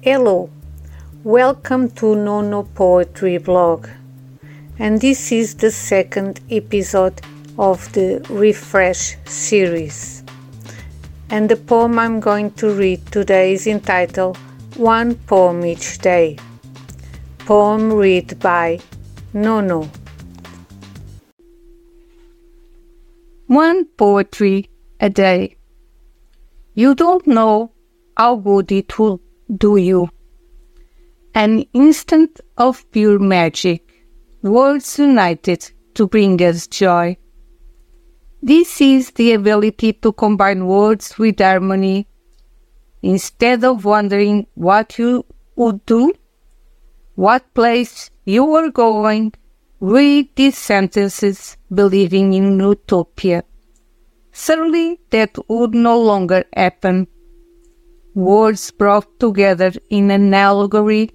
Hello, welcome to Nonô Poetry Blog, and this is the second episode of the Refresh series. And the poem I'm going to read today is entitled One Poem Each Day. Poem read by Nonô. One poetry a day. You don't know how good it will do you. An instant of pure magic, words united to bring us joy. This is the ability to combine words with harmony. Instead of wondering what you would do, what place you were going, read these sentences believing in utopia. Certainly that would no longer happen. Words brought together in an allegory,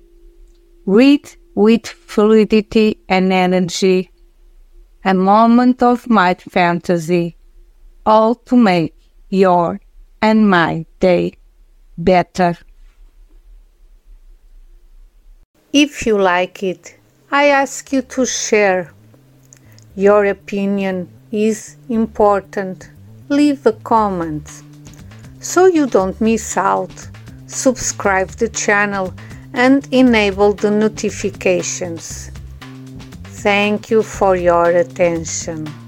read with fluidity and energy, a moment of my fantasy, all to make your and my day better. If you like it, I ask you to share. Your opinion is important. Leave a comment. So you don't miss out, subscribe the channel and enable the notifications. Thank you for your attention.